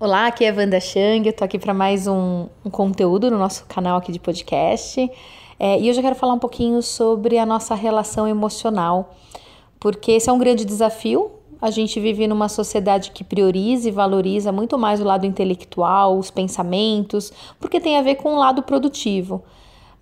Olá, aqui é Wanda Chang, eu tô aqui para mais um, um, conteúdo no nosso canal aqui de podcast. É, e hoje eu quero falar um pouquinho sobre a nossa relação emocional, porque esse é um grande desafio. A gente vive numa sociedade que prioriza e valoriza muito mais o lado intelectual, os pensamentos, porque tem a ver com o lado produtivo.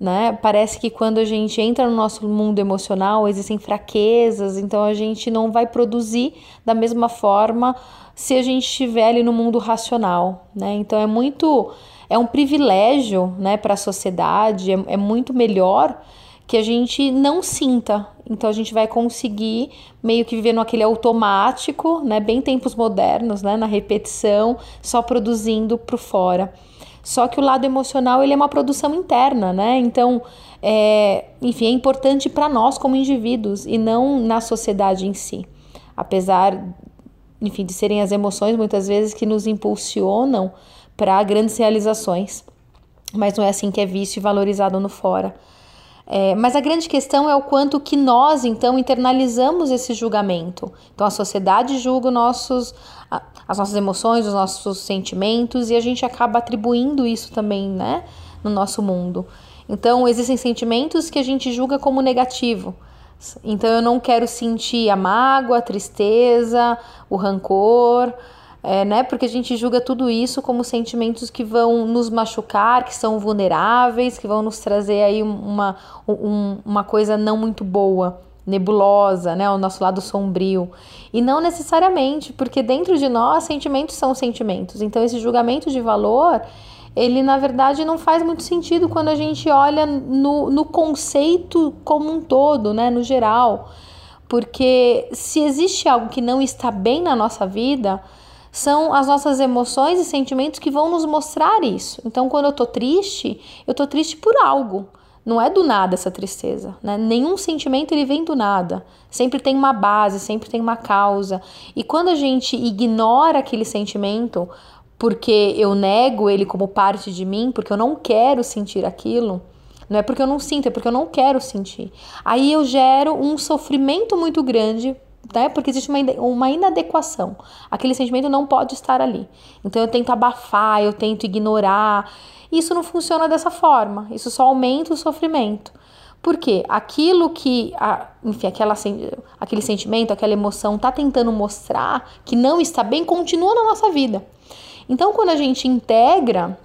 Né? Parece que quando a gente entra no nosso mundo emocional existem fraquezas, então a gente não vai produzir da mesma forma se a gente estiver ali no mundo racional, né? Então é muito é um privilégio, né, para a sociedade, é, é muito melhor que a gente não sinta. Então a gente vai conseguir meio que viver no aquele automático, né, bem tempos modernos, né, na repetição, só produzindo para fora. Só que o lado emocional ele é uma produção interna, né? Então, é, enfim, é importante para nós como indivíduos e não na sociedade em si. Apesar, enfim, de serem as emoções muitas vezes que nos impulsionam para grandes realizações. Mas não é assim que é visto e valorizado no fora. É, mas a grande questão é o quanto que nós, então, internalizamos esse julgamento. Então, a sociedade julga nossos, as nossas emoções, os nossos sentimentos, e a gente acaba atribuindo isso também, né, no nosso mundo. Então, existem sentimentos que a gente julga como negativo. Então, eu não quero sentir a mágoa, a tristeza, o rancor, é, né? Porque a gente julga tudo isso como sentimentos que vão nos machucar, que são vulneráveis, que vão nos trazer aí uma, um, uma coisa não muito boa, nebulosa, né? O nosso lado sombrio. E não necessariamente, porque dentro de nós sentimentos são sentimentos. Então esse julgamento de valor ele na verdade não faz muito sentido quando a gente olha no, no conceito como um todo, né, no geral. Porque se existe algo que não está bem na nossa vida, são as nossas emoções e sentimentos que vão nos mostrar isso. Então, quando eu tô triste, eu tô triste por algo. Não é do nada essa tristeza, né? Nenhum sentimento ele vem do nada. Sempre tem uma base, sempre tem uma causa. E quando a gente ignora aquele sentimento, porque eu nego ele como parte de mim, porque eu não quero sentir aquilo, não é porque eu não sinto, é porque eu não quero sentir. Aí eu gero um sofrimento muito grande né? Porque existe uma, uma inadequação. Aquele sentimento não pode estar ali. Então eu tento abafar, eu tento ignorar. Isso não funciona dessa forma. Isso só aumenta o sofrimento. Porque aquilo que, a, enfim, aquela, aquele sentimento, aquela emoção está tentando mostrar que não está bem, continua na nossa vida. Então, quando a gente integra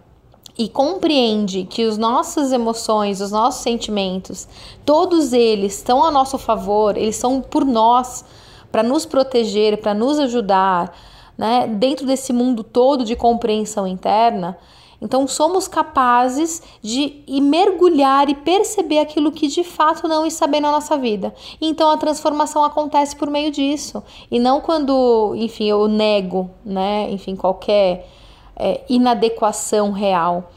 e compreende que as nossas emoções, os nossos sentimentos, todos eles estão a nosso favor, eles são por nós, para nos proteger, para nos ajudar, né, dentro desse mundo todo de compreensão interna, então somos capazes de ir mergulhar e perceber aquilo que de fato não está bem na nossa vida. Então a transformação acontece por meio disso e não quando, enfim, eu nego, né, enfim, qualquer é, inadequação real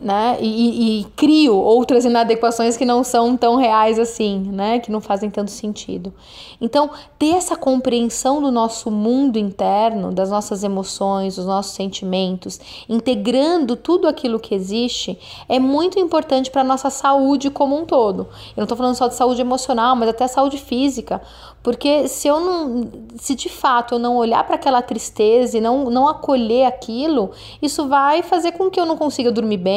né? E, e, crio outras inadequações que não são tão reais assim, né? Que não fazem tanto sentido. Então, ter essa compreensão do nosso mundo interno, das nossas emoções, dos nossos sentimentos, integrando tudo aquilo que existe, é muito importante para a nossa saúde como um todo. Eu não estou falando só de saúde emocional, mas até saúde física, porque se eu não, se de fato eu não olhar para aquela tristeza e não, não acolher aquilo, isso vai fazer com que eu não consiga dormir bem,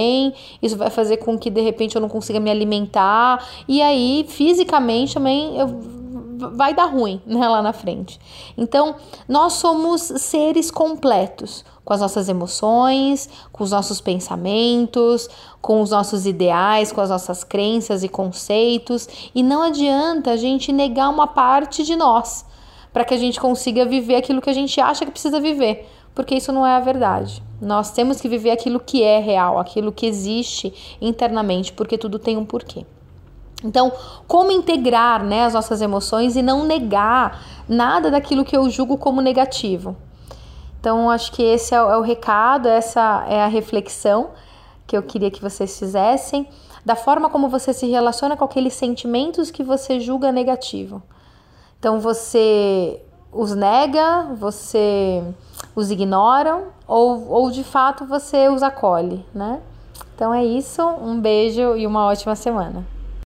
isso vai fazer com que de repente eu não consiga me alimentar, e aí fisicamente também eu vai dar ruim né, lá na frente. Então, nós somos seres completos com as nossas emoções, com os nossos pensamentos, com os nossos ideais, com as nossas crenças e conceitos, e não adianta a gente negar uma parte de nós para que a gente consiga viver aquilo que a gente acha que precisa viver, porque isso não é a verdade. Nós temos que viver aquilo que é real, aquilo que existe internamente, porque tudo tem um porquê. Então, como integrar né, as nossas emoções e não negar nada daquilo que eu julgo como negativo? Então, acho que esse é o, é o recado, essa é a reflexão que eu queria que vocês fizessem, da forma como você se relaciona com aqueles sentimentos que você julga negativo. Então, você os nega, você os ignora ou, ou de fato você os acolhe, né? Então é isso, um beijo e uma ótima semana.